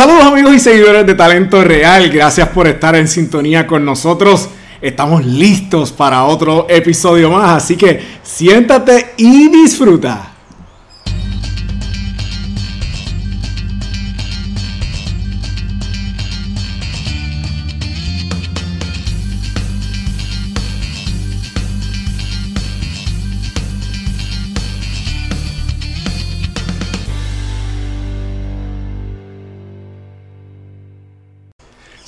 Saludos amigos y seguidores de Talento Real, gracias por estar en sintonía con nosotros. Estamos listos para otro episodio más, así que siéntate y disfruta.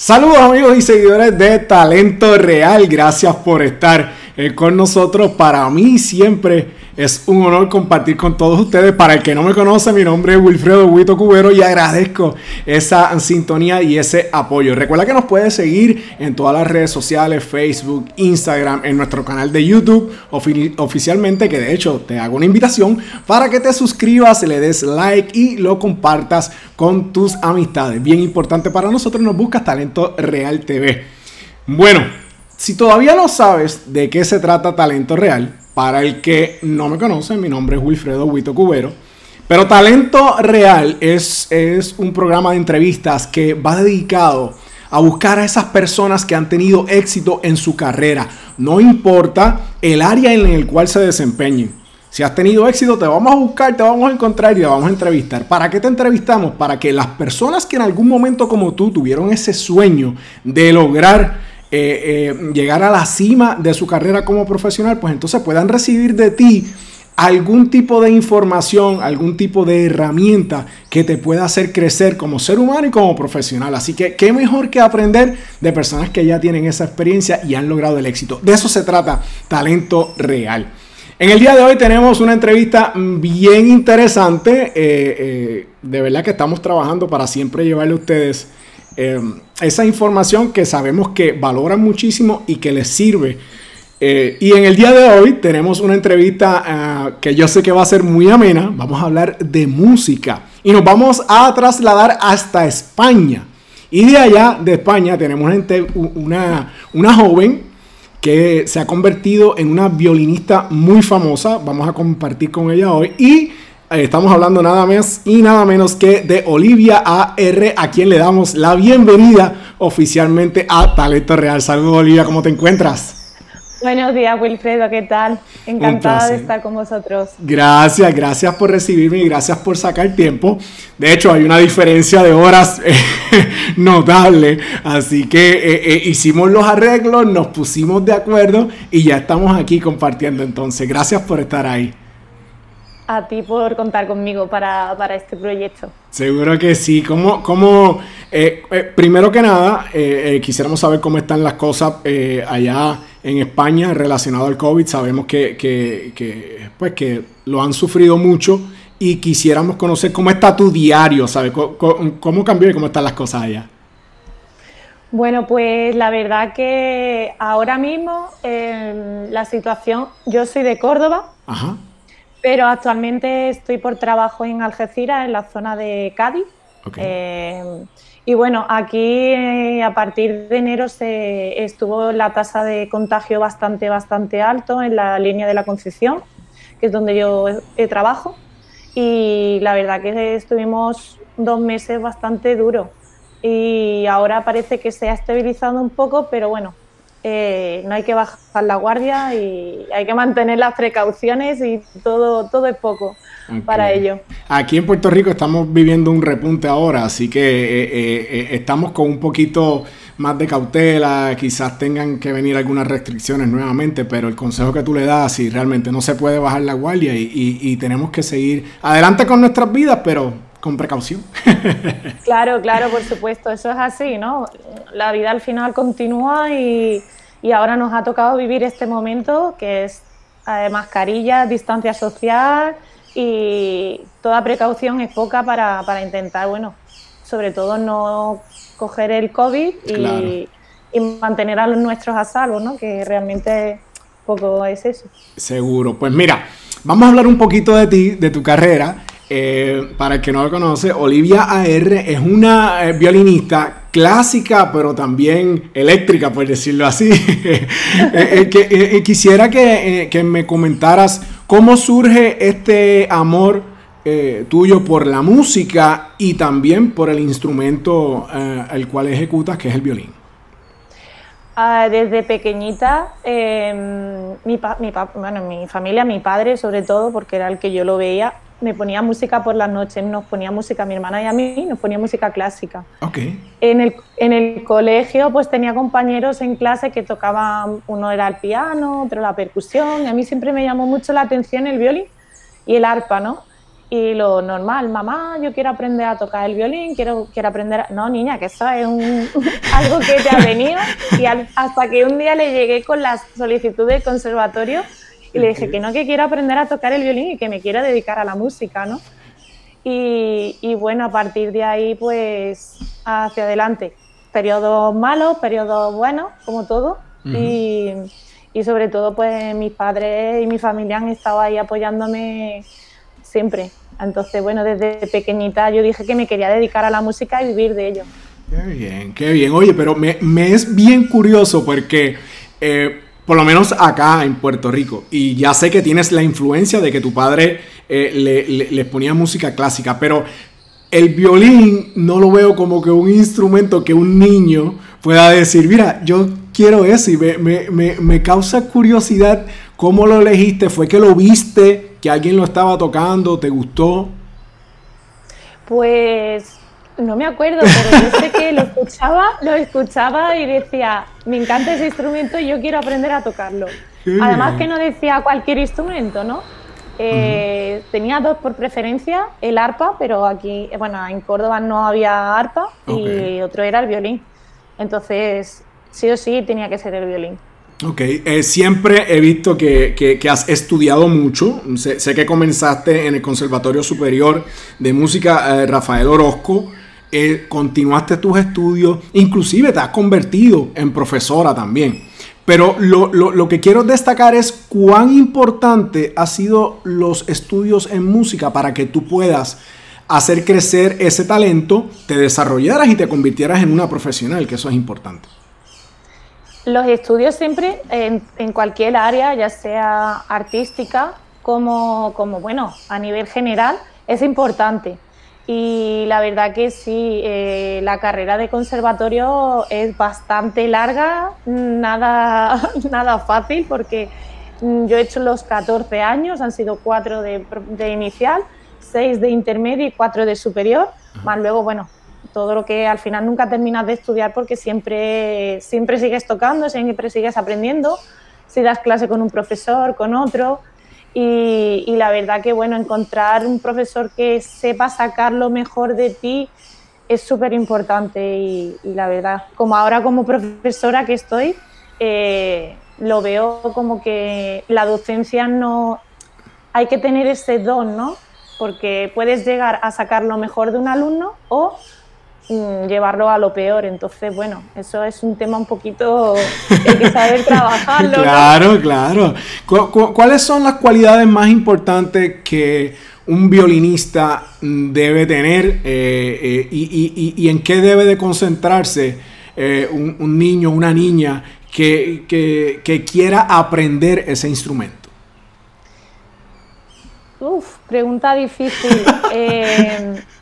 Saludos amigos y seguidores de Talento Real, gracias por estar eh, con nosotros. Para mí siempre es un honor compartir con todos ustedes. Para el que no me conoce, mi nombre es Wilfredo Huito Cubero y agradezco esa sintonía y ese apoyo. Recuerda que nos puedes seguir en todas las redes sociales, Facebook, Instagram, en nuestro canal de YouTube oficialmente, que de hecho te hago una invitación para que te suscribas, le des like y lo compartas con tus amistades. Bien importante para nosotros, nos buscas Talento Real TV. Bueno, si todavía no sabes de qué se trata Talento Real, para el que no me conoce, mi nombre es Wilfredo Huito Cubero. Pero Talento Real es, es un programa de entrevistas que va dedicado a buscar a esas personas que han tenido éxito en su carrera. No importa el área en el cual se desempeñen. Si has tenido éxito, te vamos a buscar, te vamos a encontrar y te vamos a entrevistar. ¿Para qué te entrevistamos? Para que las personas que en algún momento como tú tuvieron ese sueño de lograr eh, eh, llegar a la cima de su carrera como profesional, pues entonces puedan recibir de ti algún tipo de información, algún tipo de herramienta que te pueda hacer crecer como ser humano y como profesional. Así que qué mejor que aprender de personas que ya tienen esa experiencia y han logrado el éxito. De eso se trata, talento real. En el día de hoy tenemos una entrevista bien interesante. Eh, de verdad que estamos trabajando para siempre llevarle a ustedes Em, esa información que sabemos que valoran muchísimo y que les sirve. Eh, y en el día de hoy tenemos una entrevista ah, que yo sé que va a ser muy amena. Vamos a hablar de música y nos vamos a trasladar hasta España. Y de allá, de España, tenemos una, una joven que se ha convertido en una violinista muy famosa. Vamos a compartir con ella hoy. Y Estamos hablando nada más y nada menos que de Olivia AR, a quien le damos la bienvenida oficialmente a Talento Real. Saludos Olivia, ¿cómo te encuentras? Buenos días Wilfredo, ¿qué tal? Encantada de estar con vosotros. Gracias, gracias por recibirme y gracias por sacar tiempo. De hecho, hay una diferencia de horas eh, notable, así que eh, eh, hicimos los arreglos, nos pusimos de acuerdo y ya estamos aquí compartiendo entonces. Gracias por estar ahí a ti por contar conmigo para, este proyecto. Seguro que sí. Como, como eh, eh, primero que nada, eh, quisiéramos saber cómo están las cosas allá en España relacionado al COVID. Sabemos que, que, pues, que lo han sufrido mucho y quisiéramos conocer cómo está tu diario, ¿sabes? ¿Cómo, cambió y cómo están las cosas allá? Bueno, pues la verdad que ahora mismo la situación, yo soy de Córdoba. Ajá. Pero actualmente estoy por trabajo en Algeciras, en la zona de Cádiz. Eh, y bueno, aquí eh, a partir de enero se estuvo la tasa de contagio bastante, bastante alto en la línea de la Concepción, que es donde yo trabajo. Y la verdad que estuvimos dos meses bastante duros. Y ahora parece que se ha estabilizado un poco, pero bueno, eh, no hay que bajar la guardia y hay que mantener las precauciones y todo, todo es poco para ello. Aquí en Puerto Rico estamos viviendo un repunte ahora, así que eh, eh, estamos con un poquito más de cautela, quizás tengan que venir algunas restricciones nuevamente, pero el consejo que tú le das, si realmente no se puede bajar la guardia y tenemos que seguir adelante con nuestras vidas, pero con precaución. claro, claro, por supuesto, eso es así, ¿no? La vida al final continúa y, ahora nos ha tocado vivir este momento que es eh, mascarilla, distancia social y toda precaución es poca para, intentar, bueno, sobre todo no coger el COVID y, y mantener a los nuestros a salvo, ¿no? Que realmente poco es eso. Seguro. Pues mira, vamos a hablar un poquito de ti, de tu carrera. Eh, para el que no lo conoce, Olivia AR es una eh, violinista clásica, pero también eléctrica, por decirlo así. Eh, quisiera que, me comentaras cómo surge este amor eh, tuyo por la música y también por el instrumento eh, el cual ejecutas, que es el violín? Ah, desde pequeñita, em, mi, bueno, mi familia, mi padre sobre todo, porque era el que yo lo veía, me ponía música por las noches, nos ponía música, a mi hermana y a mí, nos ponía música clásica. Okay. En, el, en el colegio pues tenía compañeros en clase que tocaban, uno era el piano, otro la percusión, y a mí siempre me llamó mucho la atención el violín y el arpa, ¿no? Y lo normal, mamá, yo quiero aprender a tocar el violín, quiero, quiero aprender a... No, niña, que eso es un, algo que te ha venido. Y hasta que un día le llegué con la solicitud del conservatorio y le dije que no, que quiero aprender a tocar el violín y que me quiero dedicar a la música, ¿no? Y, y bueno, a partir de ahí, pues, hacia adelante. Periodos malos, periodos buenos, como todo. y, y sobre todo, pues, mis padres y mi familia han estado ahí apoyándome siempre. Entonces, bueno, desde pequeñita yo dije que me quería dedicar a la música y vivir de ello. Qué bien, qué bien. Oye, pero me, me es bien curioso porque, eh, por lo menos acá en Puerto Rico, y ya sé que tienes la influencia de que tu padre eh, le, le, ponía música clásica, pero el violín no lo veo como que un instrumento que un niño pueda decir, mira, yo quiero eso y me, me, me causa curiosidad cómo lo elegiste, fue que lo viste que alguien lo estaba tocando, te gustó? Pues no me acuerdo, pero yo sé que lo escuchaba, lo escuchaba y decía, me encanta ese instrumento y yo quiero aprender a tocarlo. Además que no decía cualquier instrumento, ¿no? Eh, tenía dos por preferencia, el arpa, pero aquí, bueno, en Córdoba no había arpa y otro era el violín. Entonces, sí o sí tenía que ser el violín. Ok, eh, siempre he visto que, has estudiado mucho. Sé, que comenzaste en el Conservatorio Superior de Música eh, Rafael Orozco. Eh, continuaste tus estudios, inclusive te has convertido en profesora también. Pero lo, lo, que quiero destacar es cuán importante han sido los estudios en música para que tú puedas hacer crecer ese talento, te desarrollaras y te convirtieras en una profesional, que eso es importante. Los estudios siempre, en, cualquier área, ya sea artística como, como, bueno, a nivel general, es importante. Y la verdad que sí, eh, la carrera de conservatorio es bastante larga, nada, nada fácil, porque yo he hecho los 14 años, han sido 4 de, de inicial, 6 de intermedio y 4 de superior, más luego, bueno, todo lo que al final nunca terminas de estudiar porque siempre, siempre sigues tocando, siempre sigues aprendiendo, si das clase con un profesor, con otro. Y, la verdad que, bueno, encontrar un profesor que sepa sacar lo mejor de ti es súper importante y, la verdad, como ahora como profesora que estoy, eh, lo veo como que la docencia no... Hay que tener ese don, ¿no? Porque puedes llegar a sacar lo mejor de un alumno o llevarlo a lo peor. Entonces, bueno, eso es un tema un poquito hay que saber trabajarlo. claro, claro. ¿Cuáles son las cualidades más importantes que un violinista debe tener eh, eh, y, en qué debe de concentrarse eh, un, niño, una niña que, que quiera aprender ese instrumento? Uf, pregunta difícil.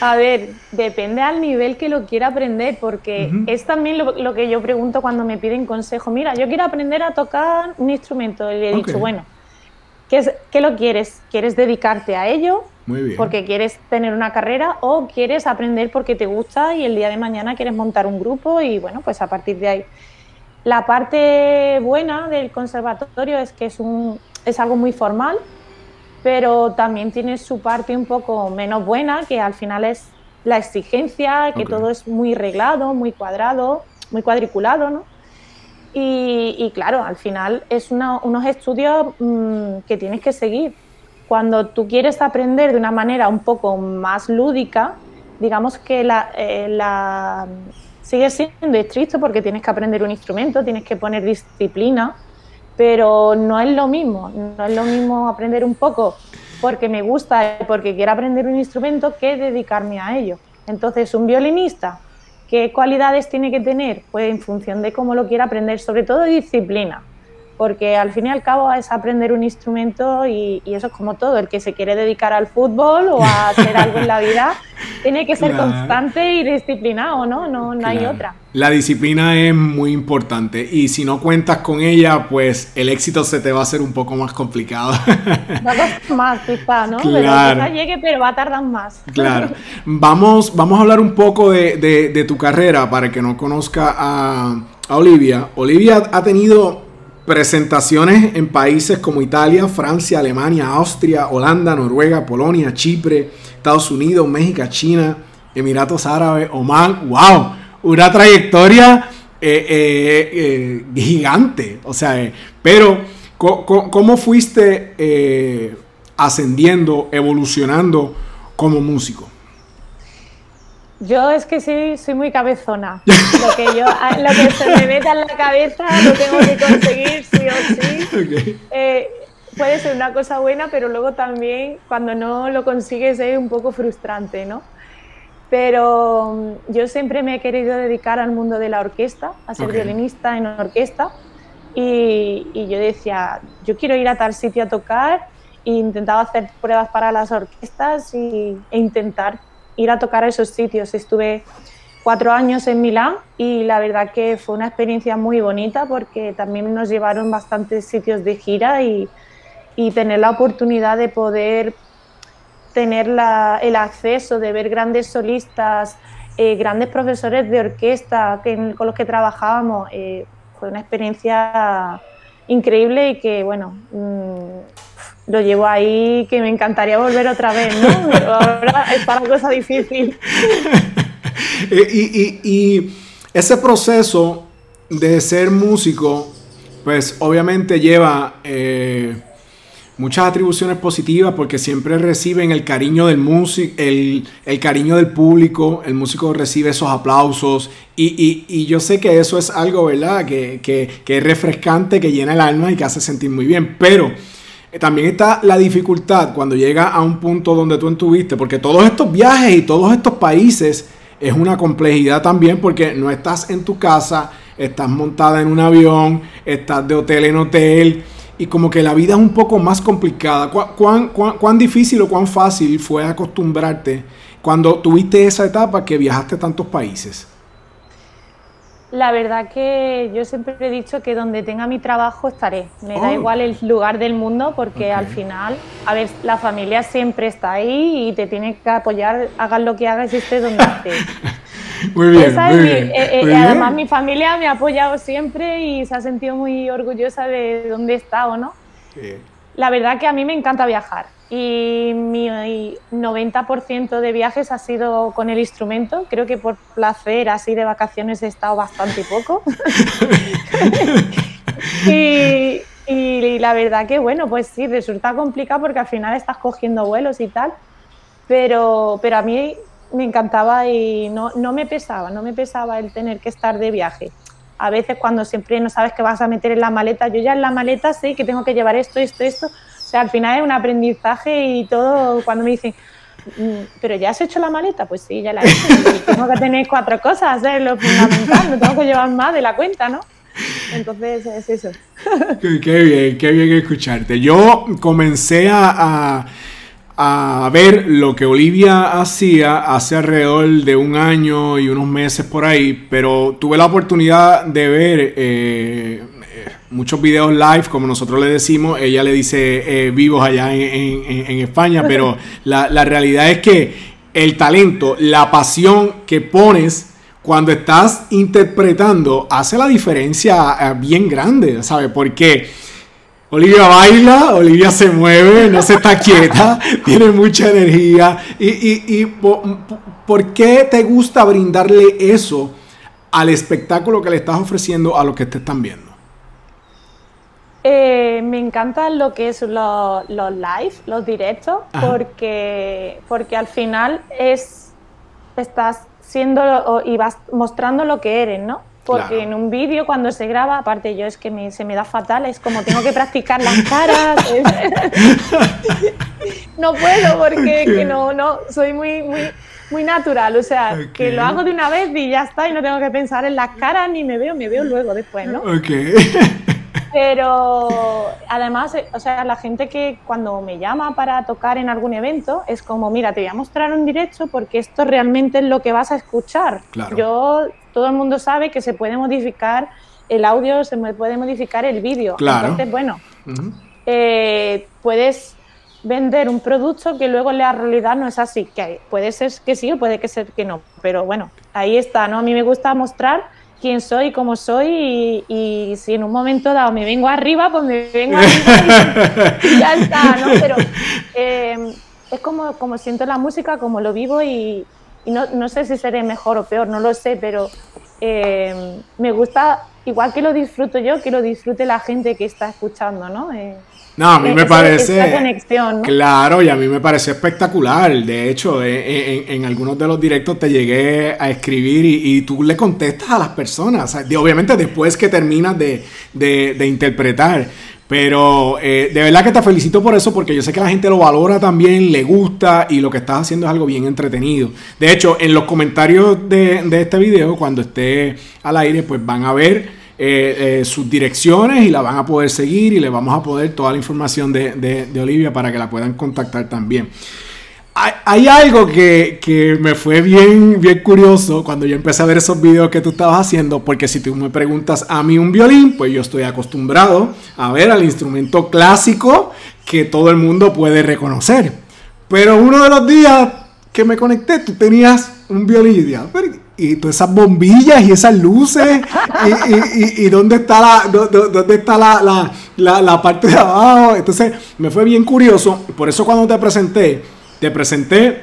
A ver, depende al nivel que lo quiera aprender, porque es también lo, que yo pregunto cuando me piden consejo. Mira, yo quiero aprender a tocar un instrumento. Y le he dicho, bueno, ¿qué, es, ¿qué lo quieres? ¿Quieres dedicarte a ello? Porque quieres tener una carrera o quieres aprender porque te gusta y el día de mañana quieres montar un grupo y bueno, pues a partir de ahí. La parte buena del conservatorio es que es, un, es algo muy formal, pero también tiene su parte un poco menos buena, que al final es la exigencia, que todo es muy reglado, muy cuadrado, muy cuadriculado, ¿no? Y, claro, al final es unos estudios mm, que tienes que seguir. Cuando tú quieres aprender de una manera un poco más lúdica, digamos que la, eh, la sigue siendo estricto porque tienes que aprender un instrumento, tienes que poner disciplina, pero no es lo mismo, no es lo mismo aprender un poco porque me gusta y porque quiero aprender un instrumento que dedicarme a ello. Entonces, un violinista, ¿qué cualidades tiene que tener? Pues en función de cómo lo quiera aprender, sobre todo disciplina. porque al fin y al cabo es aprender un instrumento y, eso es como todo, el que se quiere dedicar al fútbol o a hacer algo en la vida, tiene que ser constante y disciplinado, ¿no? No, no hay otra. La disciplina es muy importante y si no cuentas con ella, pues el éxito se te va a hacer un poco más complicado. Va a tardar más, quizá, ¿no? Claro. Pero llegue, pero va a tardar más. Claro. Vamos, vamos a hablar un poco de, de, tu carrera para que no conozca a, a Olivia. Olivia ha tenido presentaciones en países como Italia, Francia, Alemania, Austria, Holanda, Noruega, Polonia, Chipre, Estados Unidos, México, China, Emiratos Árabes, Oman. ¡Wow! Una trayectoria eh, eh, eh, gigante. O sea, pero ¿cómo fuiste ascendiendo, evolucionando como músico? Yo es que sí, soy muy cabezona. Lo que, yo, lo que se me meta en la cabeza lo tengo que conseguir sí o sí. Eh, puede ser una cosa buena, pero luego también cuando no lo consigues es un poco frustrante, ¿no? Pero mm, yo siempre me he querido dedicar al mundo de la orquesta, a ser violinista en orquesta. Y, y, yo decía, yo quiero ir a tal sitio a tocar e intentaba hacer pruebas para las orquestas y, e intentar ir a tocar a esos sitios. Estuve cuatro años en Milán y la verdad que fue una experiencia muy bonita porque también nos llevaron bastantes sitios de gira y, tener la oportunidad de poder tener el acceso de ver grandes solistas, eh, grandes profesores de orquesta con los que trabajábamos, eh, fue una experiencia increíble y que, bueno, mm, lo llevo ahí que me encantaría volver otra vez, ¿no? Pero ahora está la cosa difícil. y, ese proceso de ser músico, pues obviamente lleva eh, muchas atribuciones positivas porque siempre reciben el cariño del músico, el, cariño del público, el músico recibe esos aplausos y, yo sé que eso es algo, ¿verdad? Que, que es refrescante, que llena el alma y que hace sentir muy bien, pero eh, también está la dificultad cuando llega a un punto donde tú estuviste, porque todos estos viajes y todos estos países es una complejidad también porque no estás en tu casa, estás montada en un avión, estás de hotel en hotel y como que la vida es un poco más complicada. ¿Cuán, cuán, cuán difícil o cuán fácil fue acostumbrarte cuando tuviste esa etapa que viajaste a tantos países? La verdad que yo siempre he dicho que donde tenga mi trabajo estaré. Me da oh. igual el lugar del mundo porque al final, a ver, la familia siempre está ahí y te tiene que apoyar, hagas lo que hagas y estés donde estés. muy bien, muy bien, eh, eh, Además mi familia me ha apoyado siempre y se ha sentido muy orgullosa de dónde he estado, ¿no? La verdad que a mí me encanta viajar y mi 90% de viajes ha sido con el instrumento. Creo que por placer, así de vacaciones, he estado bastante poco. y, la verdad que, bueno, pues sí, resulta complicado porque al final estás cogiendo vuelos y tal, pero, pero a mí me encantaba y no, no me pesaba, no me pesaba el tener que estar de viaje. A veces cuando siempre no sabes qué vas a meter en la maleta, yo ya en la maleta sé que tengo que llevar esto, esto, esto, al final es un aprendizaje y todo, cuando me dicen, mm, pero ya has hecho la maleta, pues sí, ya la he hecho. tengo que tener cuatro cosas, es lo fundamental, no tengo que llevar más de la cuenta, ¿no? Entonces es eso. Qué, bien, qué bien escucharte. Yo comencé a, a, ver lo que Olivia hacía hace alrededor de un año y unos meses por ahí, pero tuve la oportunidad de ver eh, muchos videos live, como nosotros le decimos, ella le dice eh, vivos allá en, España, pero la, realidad es que el talento, la pasión que pones cuando estás interpretando hace la diferencia eh, bien grande, ¿sabes? Porque Olivia baila, Olivia se mueve, no se está quieta, tiene mucha energía. ¿Y, y, y por qué te gusta brindarle eso al espectáculo que le estás ofreciendo a los que te están viendo? Eh, me encanta lo que es los, live, los directos, porque, porque al final es estás siendo y vas mostrando lo que eres, ¿no? Porque en un vídeo cuando se graba, aparte yo es que se me da fatal, es como tengo que practicar las caras. no puedo porque no, no, soy muy, muy, muy natural, o sea, que lo hago de una vez y ya está y no tengo que pensar en las caras ni me veo, me veo luego después, ¿no? Pero además, eh, o sea, la gente que cuando me llama para tocar en algún evento es como, mira, te voy a mostrar un directo porque esto realmente es lo que vas a escuchar. Yo, todo el mundo sabe que se puede modificar el audio, se puede modificar el vídeo. Claro. Entonces, bueno, eh, puedes vender un producto que luego en la realidad no es así, que puede ser que sí o puede que ser que no, pero bueno, ahí está, ¿no? A mí me gusta mostrar quién soy, cómo soy y, si en un momento dado me vengo arriba, pues me vengo arriba y, ya está, ¿no? Pero em, es como, como siento la música, como lo vivo y, no, no, sé si seré mejor o peor, no lo sé, pero em, me gusta, igual que lo disfruto yo, que lo disfrute la gente que está escuchando, ¿no? Eh, no, a mí me parece. Conexión, Claro, y a mí me parece espectacular. De hecho, en, algunos de los directos te llegué a escribir y, tú le contestas a las personas. obviamente después que terminas de, interpretar. Pero eh, de verdad que te felicito por eso, porque yo sé que la gente lo valora también, le gusta y lo que estás haciendo es algo bien entretenido. De hecho, en los comentarios de, de este video, cuando esté al aire, pues van a ver eh, eh, sus direcciones y la van a poder seguir y le vamos a poder toda la información de, Olivia para que la puedan contactar también. Hay, algo que, me fue bien, bien curioso cuando yo empecé a ver esos videos que tú estabas haciendo, porque si tú me preguntas a mí un violín, pues yo estoy acostumbrado a ver al instrumento clásico que todo el mundo puede reconocer. Pero uno de los días que me conecté, tú tenías un violín y dije, y todas esas bombillas y esas luces y, dónde está la dónde está la, parte de abajo. Entonces me fue bien curioso por eso cuando te presenté te presenté eh,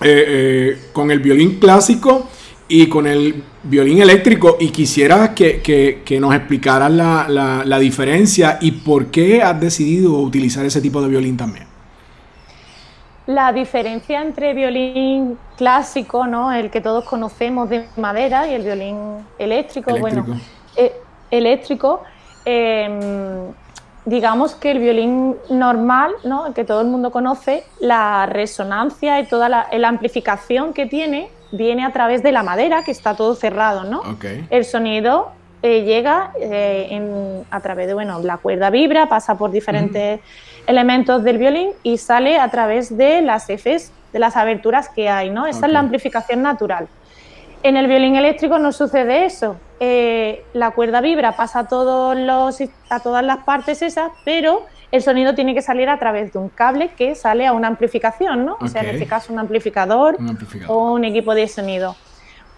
eh, con el violín clásico y con el violín eléctrico y quisiera que, que, nos explicaras la, la diferencia y por qué has decidido utilizar ese tipo de violín también. La diferencia entre violín clásico, ¿no? el que todos conocemos de madera, y el violín eléctrico, bueno, eh, eléctrico, em, digamos que el violín normal, ¿no? el que todo el mundo conoce, la resonancia y toda la, amplificación que tiene viene a través de la madera, que está todo cerrado. ¿no? El sonido eh, llega eh, a través de, bueno, la cuerda vibra, pasa por diferentes elementos del violín y sale a través de las Fs, de las aberturas que hay, ¿no? Esa es la amplificación natural. En el violín eléctrico no sucede eso. Eh, la cuerda vibra, pasa a, todos los, a todas las partes esas, pero el sonido tiene que salir a través de un cable que sale a una amplificación, ¿no? O sea, en este caso un amplificador, o un equipo de sonido.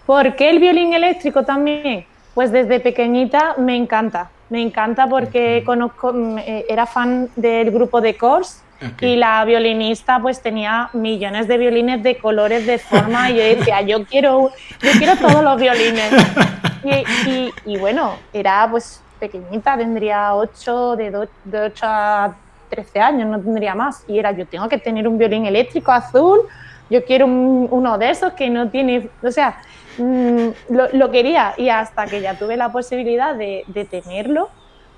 ¿Por qué el violín eléctrico también? Pues desde pequeñita me encanta. Me encanta porque conozco, mm, eh, era fan del grupo de Kors y la violinista pues tenía millones de violines de colores, de forma y yo decía, yo quiero, yo quiero todos los violines. Y, bueno, era pues pequeñita, tendría 8, de, de 8 a 13 años, no tendría más. Y era, yo tengo que tener un violín eléctrico azul, yo quiero uno de esos que no tiene, o sea, Mm, lo, quería y hasta que ya tuve la posibilidad de, tenerlo,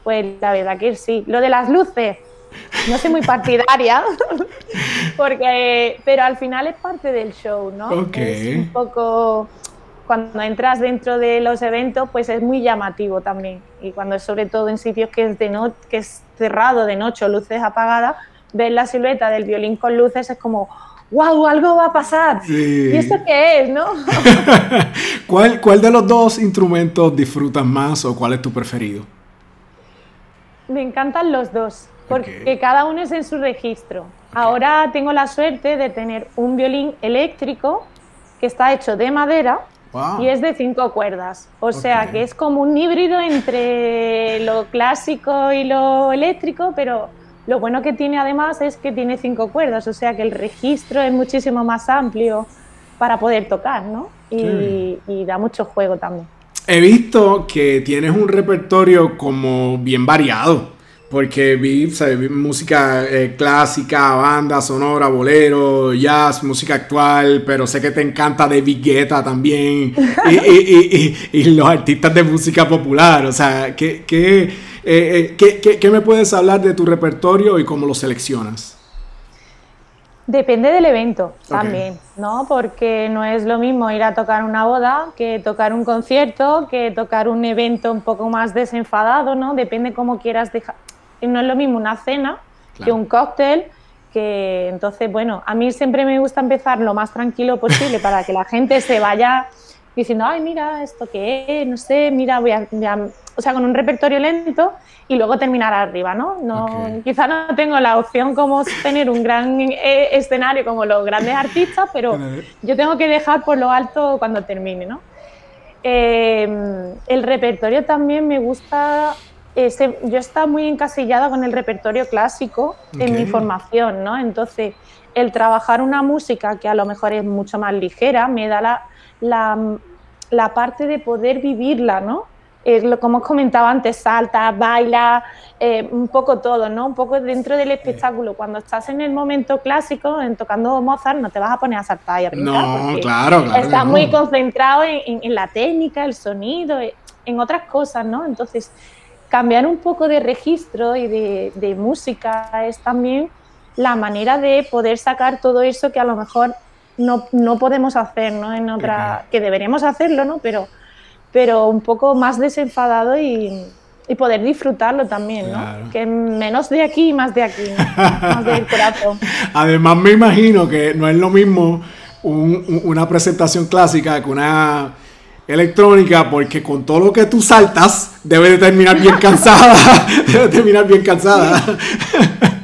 pues la verdad que sí. Lo de las luces, no soy muy partidaria, porque, pero al final es parte del show, ¿no? Es un poco, cuando entras dentro de los eventos, pues es muy llamativo también. Y cuando es sobre todo en sitios que es, de no, que es cerrado de noche o luces apagadas, ver la silueta del violín con luces es como, wow, algo va a pasar. ¿Y esto qué es, no? ¿Cuál, ¿Cuál de los dos instrumentos disfrutas más o cuál es tu preferido? Me encantan los dos, porque cada uno es en su registro. Ahora tengo la suerte de tener un violín eléctrico que está hecho de madera y es de cinco cuerdas. O sea que es como un híbrido entre lo clásico y lo eléctrico, pero lo bueno que tiene además es que tiene cinco cuerdas, o sea que el registro es muchísimo más amplio para poder tocar, ¿no? Y, da mucho juego también. He visto que tienes un repertorio como bien variado, porque vi, música eh, clásica, banda sonora, bolero, jazz, música actual, pero sé que te encanta David Guetta también y, los artistas de música popular, o sea, ¿qué, qué eh, eh, ¿qué, me puedes hablar de tu repertorio y cómo lo seleccionas? Depende del evento también, ¿no? Porque no es lo mismo ir a tocar una boda que tocar un concierto, que tocar un evento un poco más desenfadado, ¿no? Depende cómo quieras dejar. No es lo mismo una cena que un cóctel, que entonces, bueno, a mí siempre me gusta empezar lo más tranquilo posible para que la gente se vaya diciendo, ay, mira, esto qué es, no sé, mira, voy a, o sea, con un repertorio lento y luego terminar arriba, ¿no? no Quizá no tengo la opción como tener un gran eh, escenario como los grandes artistas, pero yo tengo que dejar por lo alto cuando termine, ¿no? Em, el repertorio también me gusta, ese, yo estaba muy encasillada con el repertorio clásico en mi formación, ¿no? Entonces, el trabajar una música que a lo mejor es mucho más ligera me da la la, parte de poder vivirla, ¿no? como os comentaba antes, salta, baila, eh, un poco todo, ¿no? Un poco dentro del espectáculo. Cuando estás en el momento clásico, en tocando Mozart, no te vas a poner a saltar y a brincar. No, claro, claro. Estás muy concentrado en, la técnica, el sonido, eh, en otras cosas, ¿no? Entonces, cambiar un poco de registro y de, de música es también la manera de poder sacar todo eso que a lo mejor no, no podemos hacer, ¿no? En otra, que deberemos hacerlo, ¿no? Pero, pero un poco más desenfadado y, y poder disfrutarlo también, ¿no? Que menos de aquí y más de aquí, más del corazón. Además me imagino que no es lo mismo una presentación clásica que una electrónica, porque con todo lo que tú saltas, debe de terminar bien cansada, debe de terminar bien cansada.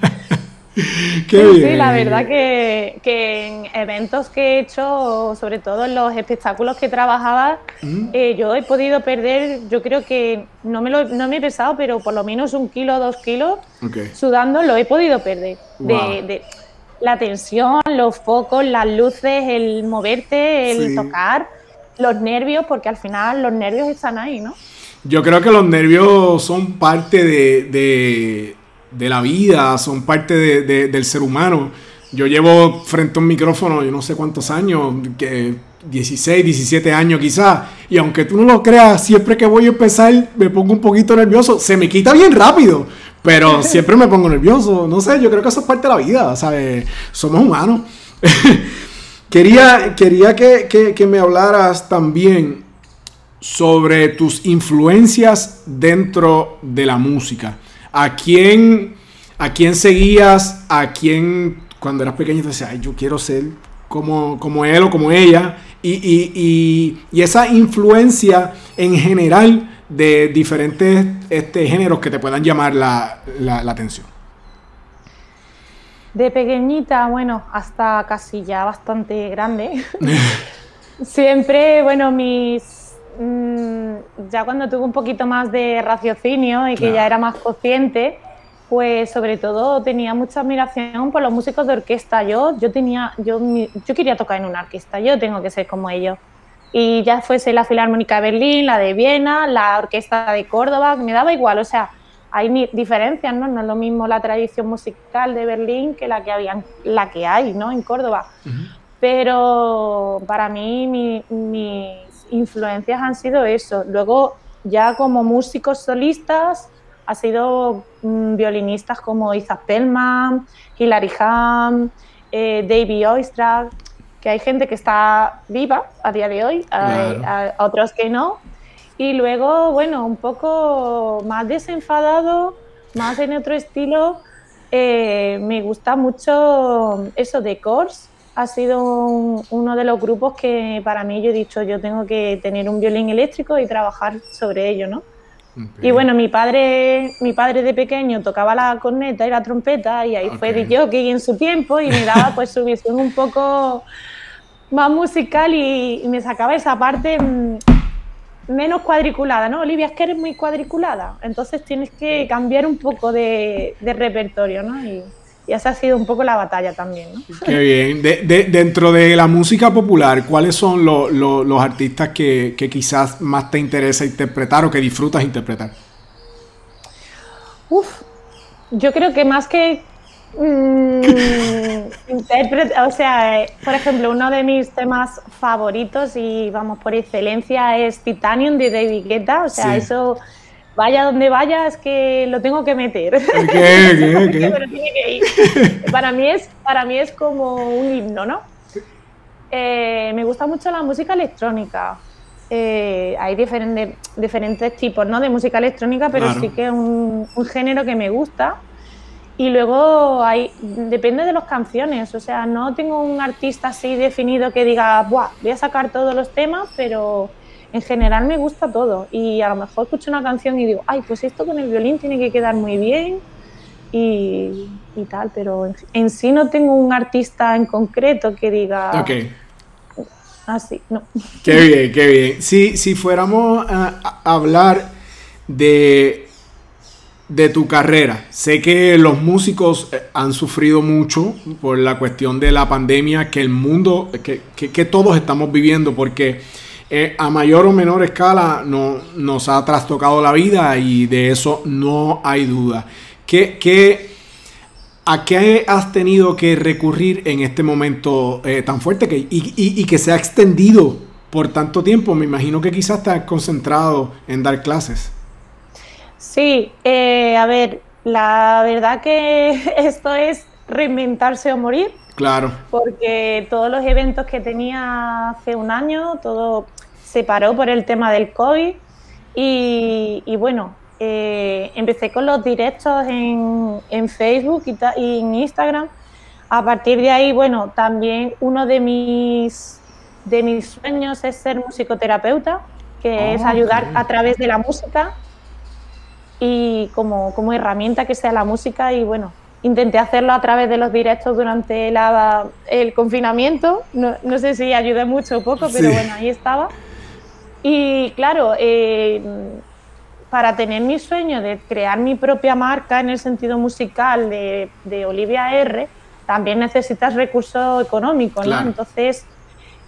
sí, la verdad que, en eventos que he hecho, sobre todo en los espectáculos que trabajaba, mm. eh, yo he podido perder, yo creo que no me, lo, no me he pesado, pero por lo menos un kilo dos kilos sudando lo he podido perder. De, la tensión, los focos, las luces, el moverte, el tocar, los nervios, porque al final los nervios están ahí, ¿no? Yo creo que los nervios son parte de de la vida, son parte del ser humano. Yo llevo frente a un micrófono, yo no sé cuántos años, que 16, 17 años quizás, y aunque tú no lo creas, siempre que voy a empezar me pongo un poquito nervioso, se me quita bien rápido, pero siempre me pongo nervioso, no sé, yo creo que eso es parte de la vida, ¿sabes? Somos humanos. quería quería que, que me hablaras también sobre tus influencias dentro de la música. ¿A quién, a quién seguías? ¿A quién cuando eras pequeño decías, ay, yo quiero ser como, como él o como ella? Y, esa influencia en general de diferentes este, géneros que te puedan llamar la, atención. De pequeñita, bueno, hasta casi ya bastante grande. Siempre, bueno, mis Mm, ya cuando tuve un poquito más de raciocinio y que ya era más consciente, pues sobre todo tenía mucha admiración por los músicos de orquesta. Yo, yo, tenía, yo, yo quería tocar en una orquesta, yo tengo que ser como ellos. Y ya fuese la Filarmónica de Berlín, la de Viena, la Orquesta de Córdoba, me daba igual, o sea, hay diferencias, ¿no? No es lo mismo la tradición musical de Berlín que la que, había, la que hay, ¿no? En Córdoba. Pero para mí mi, mi influencias han sido eso. Luego, ya como músicos solistas, ha sido mm, violinistas como Isaac Pellman, Hilary Ham, eh, David Oistrakh, que hay gente que está viva a día de hoy, a, otros que no. Y luego, bueno, un poco más desenfadado, más en otro estilo, eh, me gusta mucho eso de Kors, ha sido uno de los grupos que para mí yo he dicho, yo tengo que tener un violín eléctrico y trabajar sobre ello, ¿no? Y bueno, mi padre, mi padre de pequeño tocaba la corneta y la trompeta y ahí fue de jockey en su tiempo y me daba pues su visión un poco más musical y, me sacaba esa parte mm, menos cuadriculada, ¿no? Olivia, es que eres muy cuadriculada, entonces tienes que cambiar un poco de, de repertorio, ¿no? Y, y esa ha sido un poco la batalla también. ¿no? Qué bien. De, dentro de la música popular, ¿cuáles son los artistas que, quizás más te interesa interpretar o que disfrutas interpretar? Uf, yo creo que más que mm, o sea, por ejemplo, uno de mis temas favoritos y vamos por excelencia es Titanium de David Guetta, o sea, eso vaya donde vaya, es que lo tengo que meter. para, mí es, para mí es como un himno, ¿no? Eh, me gusta mucho la música electrónica. Eh, hay diferentes, diferentes tipos ¿no? de música electrónica, pero sí que es un, género que me gusta. Y luego hay, depende de las canciones, o sea, no tengo un artista así definido que diga, Buah, voy a sacar todos los temas, pero en general me gusta todo. Y a lo mejor escucho una canción y digo, ay, pues esto con el violín tiene que quedar muy bien y, tal, pero en, sí no tengo un artista en concreto que diga... Ok. Así, no. Qué bien, qué bien. Si, si fuéramos a hablar de de tu carrera. Sé que los músicos eh, han sufrido mucho por la cuestión de la pandemia que el mundo, que, todos estamos viviendo, porque eh, a mayor o menor escala no, nos ha trastocado la vida y de eso no hay duda. ¿Qué, a qué has tenido que recurrir en este momento eh, tan fuerte que, y, que se ha extendido por tanto tiempo? Me imagino que quizás has concentrado en dar clases. Sí, eh, a ver, la verdad que esto es reinventarse o morir. Claro. Porque todos los eventos que tenía hace un año, todo se paró por el tema del COVID. Y, bueno, eh, empecé con los directos en, Facebook y, y, en Instagram. A partir de ahí, bueno, también uno de mis, de mis sueños es ser musicoterapeuta, que es ah, ayudar a través de la música y como, como herramienta que sea la música y bueno, intenté hacerlo a través de los directos durante la, el confinamiento. No, no, sé si ayudé mucho o poco, pero bueno, ahí estaba. Y claro, eh, para tener mi sueño de crear mi propia marca en el sentido musical de, de Olivia R, también necesitas recursos económicos, ¿no? Entonces,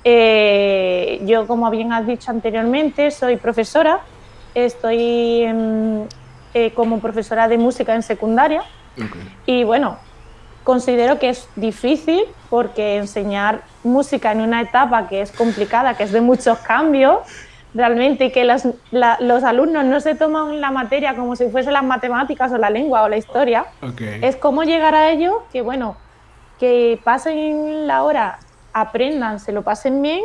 eh, yo, como bien has dicho anteriormente, soy profesora, estoy en, eh, como profesora de música en secundaria. Y bueno, considero que es difícil porque enseñar música en una etapa que es complicada, que es de muchos cambios, realmente, y que los, los alumnos no se toman la materia como si fuese las matemáticas o la lengua o la historia, es cómo llegar a ello, que bueno, que pasen la hora, aprendan, se lo pasen bien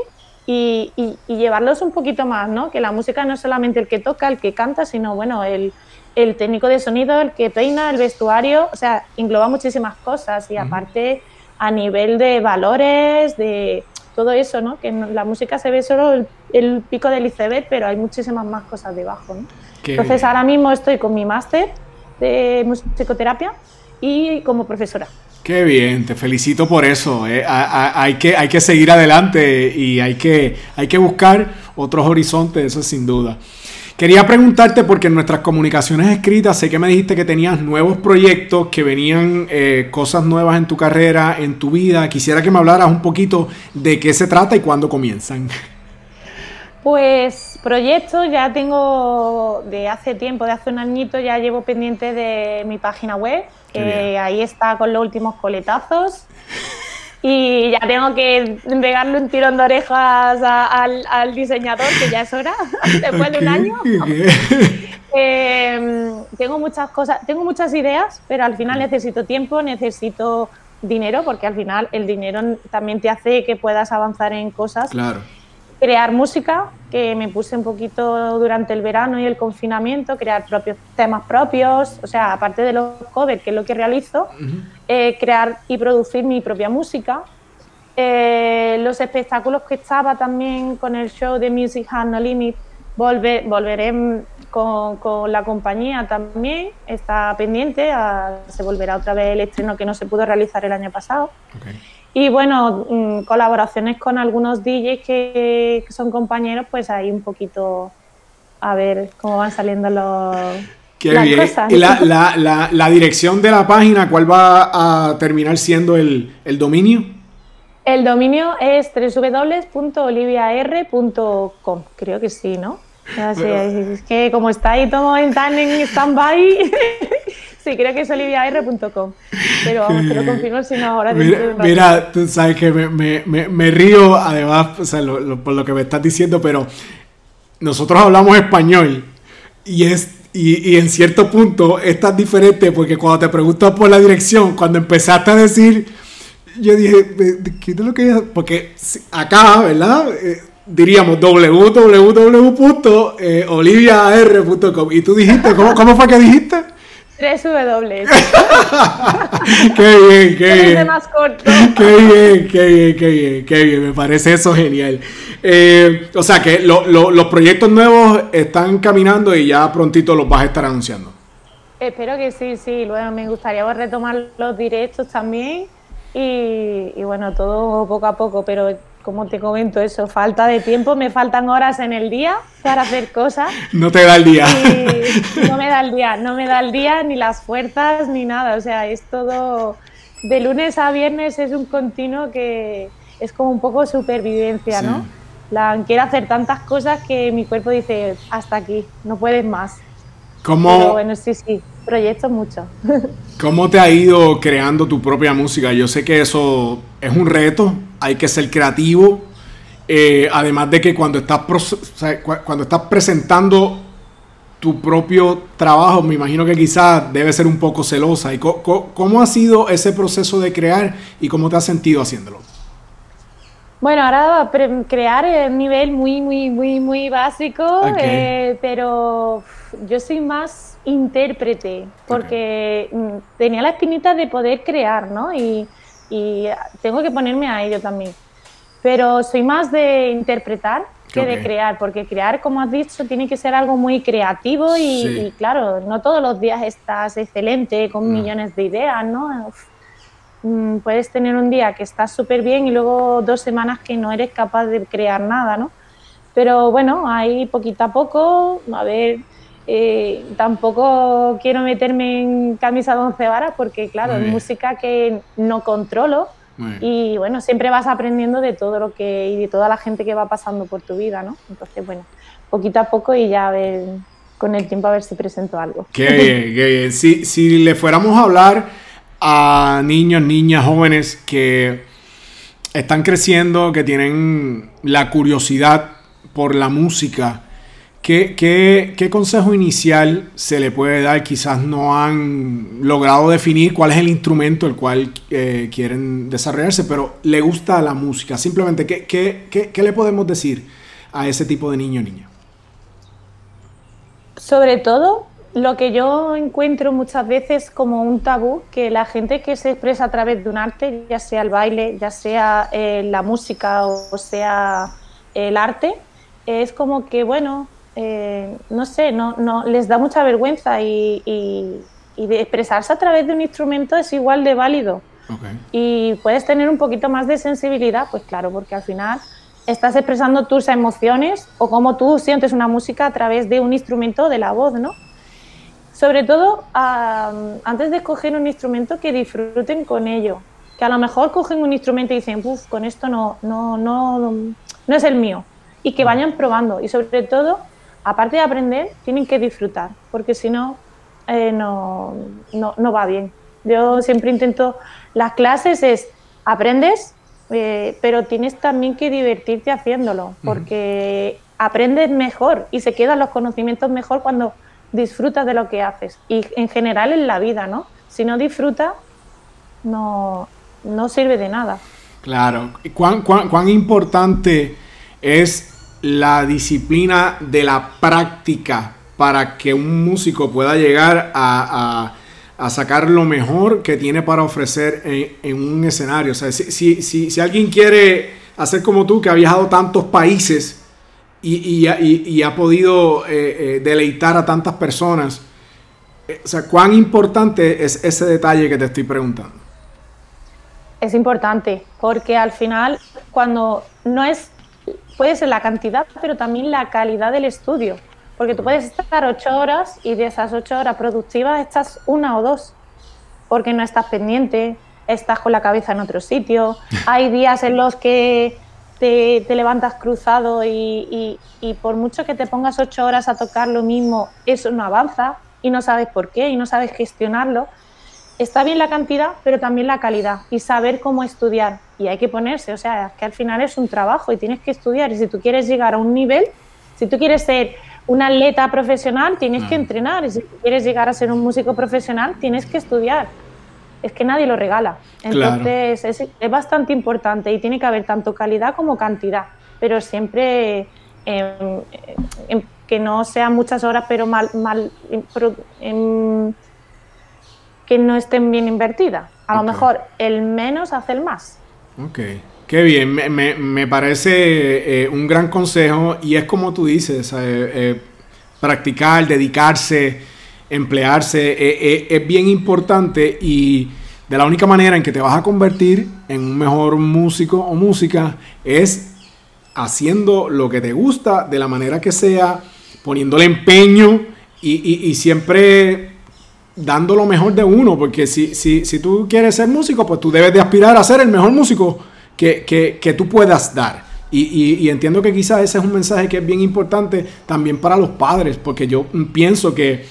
y, y, y, llevarlos un poquito más, ¿no? Que la música no es solamente el que toca, el que canta, sino bueno, el, el técnico de sonido, el que peina, el vestuario, o sea, engloba muchísimas cosas y aparte a nivel de valores, de todo eso, ¿no? Que la música se ve solo el, pico del iceberg, pero hay muchísimas más cosas debajo, ¿no? Entonces ahora mismo estoy con mi máster de musicoterapia y como profesora. Qué bien, te felicito por eso. Eh. hay, que, hay que seguir adelante y hay que, hay que buscar otros horizontes, eso sin duda. Quería preguntarte porque en nuestras comunicaciones escritas sé que me dijiste que tenías nuevos proyectos, que venían eh, cosas nuevas en tu carrera, en tu vida. Quisiera que me hablaras un poquito de qué se trata y cuándo comienzan. Pues proyectos ya tengo de hace tiempo, de hace un añito, ya llevo pendiente de mi página web, que ahí está con los últimos coletazos y ya tengo que pegarle un tirón de orejas al, diseñador, que ya es hora, después de un año. Em, tengo muchas cosas, tengo muchas ideas, pero al final necesito tiempo, necesito dinero, porque al final el dinero también te hace que puedas avanzar en cosas. Claro crear música, que me puse un poquito durante el verano y el confinamiento, crear propios temas propios, o sea, aparte de los covers, que es lo que realizo, eh, crear y producir mi propia música. Eh, los espectáculos que estaba también con el show de Music Has No Limit, volver, volveré con, con, la compañía también, está pendiente, se volverá otra vez el estreno que no se pudo realizar el año pasado. Y bueno, mm, colaboraciones con algunos DJs que, son compañeros, pues ahí un poquito a ver cómo van saliendo los, las cosas. ¿Y la, la, la, dirección de la página, cuál va a terminar siendo el, el dominio? El dominio es www.oliviar.com, creo que sí, ¿no? es que como está ahí todo en, tan en stand-by, Sí, creo que es oliviar.com. Pero vamos, te lo confirmo si no ahora. Mira, mira, tú sabes que me, me, me, río, además, o sea, por lo que me estás diciendo, pero nosotros hablamos español y es, Y, en cierto punto es tan diferente porque cuando te preguntas por la dirección, cuando empezaste a decir, yo dije, ¿qué es lo que Porque acá, ¿verdad? Eh, diríamos www.oliviar.com. Y tú dijiste, ¿cómo, ¿cómo fue que dijiste? Tres W. qué bien, qué bien. más corto. Qué bien, qué bien, qué bien, qué bien. Me parece eso genial. Eh, o sea que los proyectos nuevos están caminando y ya prontito los vas a estar anunciando. Espero que sí, sí. Luego me gustaría retomar los directos también. Y, y bueno, todo poco a poco, pero como te comento eso, falta de tiempo, me faltan horas en el día para hacer cosas. No te da el día. no me da el día, no me da el día ni las fuerzas ni nada, o sea, es todo de lunes a viernes es un continuo que es como un poco supervivencia, ¿no? La, quiero hacer tantas cosas que mi cuerpo dice, hasta aquí, no puedes más. ¿Cómo? Pero bueno, sí, sí, proyectos mucho. ¿Cómo te ha ido creando tu propia música? Yo sé que eso es un reto, hay que ser creativo. Eh, además de que cuando estás, cuando estás presentando tu propio trabajo, me imagino que quizás debe ser un poco celosa. ¿Y cómo ha sido ese proceso de crear y cómo te has sentido haciéndolo? Bueno, ahora crear es un nivel muy, muy, muy, muy básico, eh, pero yo soy más intérprete, porque mm, tenía la espinita de poder crear, ¿no? Y, tengo que ponerme a ello también. Pero soy más de interpretar que de crear, porque crear, como has dicho, tiene que ser algo muy creativo y, claro, no todos los días estás excelente con millones de ideas, ¿no? Mm, puedes tener un día que estás súper bien y luego dos semanas que no eres capaz de crear nada, ¿no? Pero bueno, ahí poquito a poco, a ver, eh, tampoco quiero meterme en camisa de once varas porque, claro, es música que no controlo y bueno, siempre vas aprendiendo de todo lo que y de toda la gente que va pasando por tu vida, ¿no? Entonces, bueno, poquito a poco y ya a ver con el tiempo a ver si presento algo. Qué bien, qué bien. Si, si le fuéramos a hablar a niños, niñas, jóvenes que están creciendo, que tienen la curiosidad por la música, ¿qué, qué, consejo inicial se le puede dar? Quizás no han logrado definir cuál es el instrumento el cual eh, quieren desarrollarse, pero le gusta la música. Simplemente, ¿qué, qué, qué le podemos decir a ese tipo de niño o niña? Sobre todo, lo que yo encuentro muchas veces como un tabú, que la gente que se expresa a través de un arte, ya sea el baile, ya sea eh, la música o sea el arte, es como que, bueno, eh, no sé, no, no, les da mucha vergüenza y, de expresarse a través de un instrumento es igual de válido. Y puedes tener un poquito más de sensibilidad, pues claro, porque al final estás expresando tus emociones o cómo tú sientes una música a través de un instrumento de la voz, ¿no? Sobre todo, antes de escoger un instrumento, que disfruten con ello. Que a lo mejor cogen un instrumento y dicen, uff, con esto no, no, no, no es el mío. Y que vayan probando. Y sobre todo, aparte de aprender, tienen que disfrutar, porque si no, eh, no, no, va bien. Yo siempre intento, las clases es, aprendes, eh, pero tienes también que divertirte haciéndolo, porque aprendes mejor y se quedan los conocimientos mejor cuando disfrutas de lo que haces. Y en general en la vida, ¿no? Si no disfrutas, no, no sirve de nada. Claro. ¿Cuán, cuán, importante es la disciplina de la práctica para que un músico pueda llegar a, a, sacar lo mejor que tiene para ofrecer en, un escenario? O sea, si, si, si alguien quiere hacer como tú, que ha viajado tantos países, y, ha podido eh, eh, deleitar a tantas personas. Eh, o sea, ¿cuán importante es ese detalle que te estoy preguntando? Es importante, porque al final, cuando no es, puede ser la cantidad, pero también la calidad del estudio. Porque tú puedes estar ocho horas y de esas ocho horas productivas estás una o dos, porque no estás pendiente, estás con la cabeza en otro sitio. Hay días en los que te, levantas cruzado y, por mucho que te pongas ocho horas a tocar lo mismo, eso no avanza y no sabes por qué y no sabes gestionarlo. Está bien la cantidad, pero también la calidad y saber cómo estudiar. Y hay que ponerse, o sea, es que al final es un trabajo y tienes que estudiar. Y si tú quieres llegar a un nivel, si tú quieres ser un atleta profesional tienes que entrenar y si quieres llegar a ser un músico profesional tienes que estudiar. Es que nadie lo regala. Entonces es, bastante importante y tiene que haber tanto calidad como cantidad, pero siempre que no sean muchas horas, pero mal, mal que no estén bien invertidas. A lo mejor el menos hace el más. Ok. Qué bien, me, parece eh, un gran consejo y es como tú dices, eh, eh, practicar, dedicarse, emplearse, es bien importante y de la única manera en que te vas a convertir en un mejor músico o música es haciendo lo que te gusta de la manera que sea, poniéndole empeño y, siempre dando lo mejor de uno, porque si, si, si tú quieres ser músico, pues tú debes de aspirar a ser el mejor músico que, tú puedas dar. Y, entiendo que quizás ese es un mensaje que es bien importante también para los padres, porque yo pienso que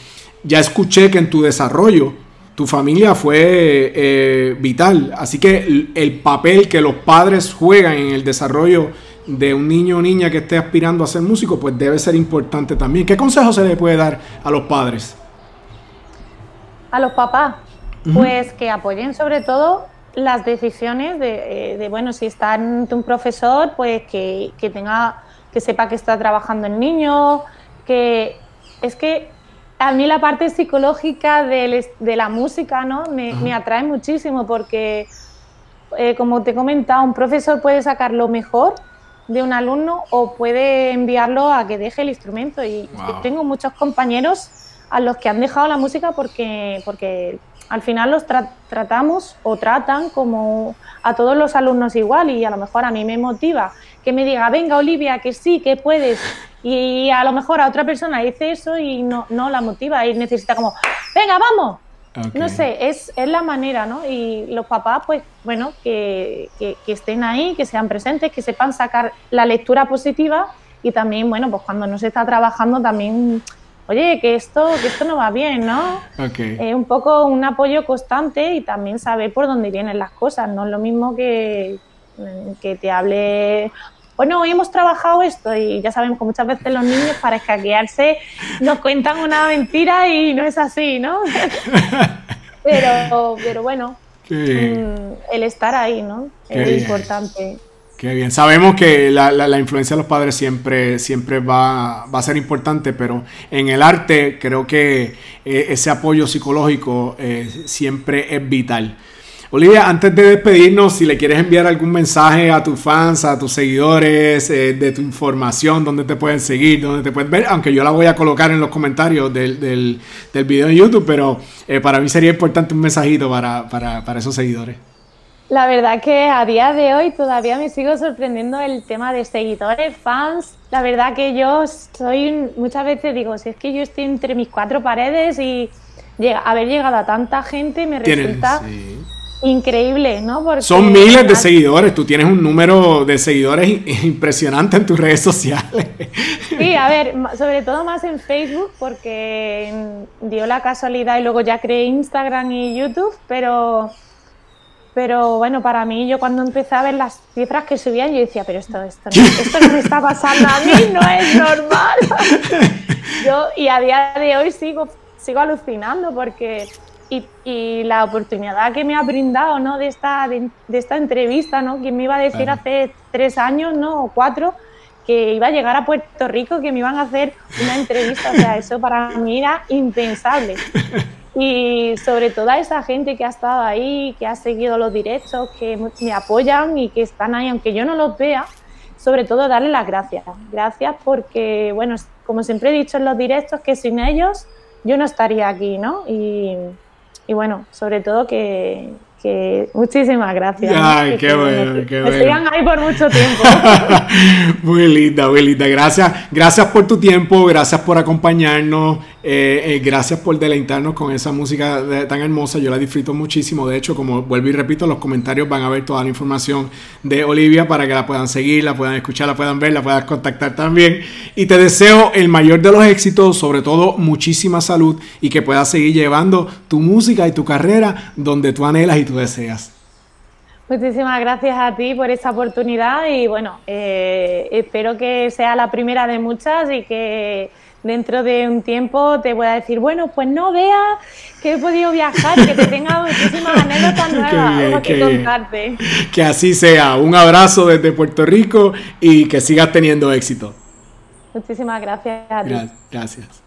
ya escuché que en tu desarrollo tu familia fue eh, vital. Así que el, papel que los padres juegan en el desarrollo de un niño o niña que esté aspirando a ser músico, pues debe ser importante también. ¿Qué consejo se le puede dar a los padres? A los papás, pues que apoyen sobre todo las decisiones eh, de, bueno, si está un profesor, pues que, tenga, que sepa que está trabajando el niño, que es que a mí la parte psicológica de, la música ¿no? me, atrae muchísimo porque, eh, como te he comentado, un profesor puede sacar lo mejor de un alumno o puede enviarlo a que deje el instrumento. Y tengo muchos compañeros a los que han dejado la música porque, porque al final los tratamos o tratan como a todos los alumnos igual y a lo mejor a mí me motiva que me diga, venga Olivia, que sí, que puedes. Y a lo mejor a otra persona dice eso y no, no la motiva y necesita como, venga, vamos. No sé, es, es, la manera, ¿no? Y los papás, pues, bueno, que, que, que estén ahí, que sean presentes, que sepan sacar la lectura positiva y también, bueno, pues cuando no se está trabajando también oye, que esto, que esto no va bien, ¿no? Okay. un poco un apoyo constante y también saber por dónde vienen las cosas. No es lo mismo que, que te hable, bueno, hoy hemos trabajado esto y ya sabemos que muchas veces los niños para escaquearse nos cuentan una mentira y no es así, ¿no? pero, pero bueno, mm, el estar ahí, ¿no? es importante. Qué bien. Sabemos que la, influencia de los padres siempre, siempre va, a ser importante, pero en el arte creo que eh, ese apoyo psicológico eh, siempre es vital. Olivia, antes de despedirnos, si le quieres enviar algún mensaje a tus fans, a tus seguidores, eh, de tu información, dónde te pueden seguir, dónde te pueden ver, aunque yo la voy a colocar en los comentarios del, del, video en YouTube, pero para mí sería importante un mensajito para, para, para esos seguidores. La verdad que a día de hoy todavía me sigo sorprendiendo el tema de seguidores, fans. La verdad que yo soy, muchas veces digo, si es que yo estoy entre mis cuatro paredes y haber llegado a tanta gente me resulta increíble, ¿no? Porque Son miles de seguidores, tú tienes un número de seguidores impresionante en tus redes sociales. Sí, a ver, sobre todo más en Facebook porque dio la casualidad y luego ya creé Instagram y YouTube, pero pero bueno, para mí, yo cuando empecé a ver las cifras que subían, yo decía, pero esto, esto, esto que me está pasando a mí no es normal. yo, y a día de hoy sigo, sigo alucinando porque y, la oportunidad que me ha brindado ¿no? de, esta, de, esta entrevista, ¿no? ¿Quién me iba a decir hace tres años ¿no? o cuatro que iba a llegar a Puerto Rico, que me iban a hacer una entrevista? O sea, eso para mí era impensable. y sobre todo a esa gente que ha estado ahí, que ha seguido los directos, que me apoyan y que están ahí, aunque yo no los vea, sobre todo darle las gracias. Gracias porque, bueno, como siempre he dicho en los directos, que sin ellos yo no estaría aquí, ¿no? Y, y bueno, sobre todo que, muchísimas gracias. Ay, qué bueno, qué bueno. sigan ahí por mucho tiempo. muy linda, muy linda. Gracias, gracias por tu tiempo, gracias por acompañarnos, eh, eh, gracias por deleitarnos con esa música tan hermosa. Yo la disfruto muchísimo. De hecho, como vuelvo y repito, los comentarios van a ver toda la información de Olivia para que la puedan seguir, la puedan escuchar, la puedan ver, la puedan contactar también. Y te deseo el mayor de los éxitos, sobre todo muchísima salud y que puedas seguir llevando tu música y tu carrera donde tú anhelas y tú deseas. Muchísimas gracias a ti por esta oportunidad y bueno, eh, espero que sea la primera de muchas y que dentro de un tiempo te pueda decir, bueno, pues no veas que he podido viajar, que te tenga muchísimas anécdotas nuevas que contarte. Que así sea. Un abrazo desde Puerto Rico y que sigas teniendo éxito. Muchísimas gracias Gracias.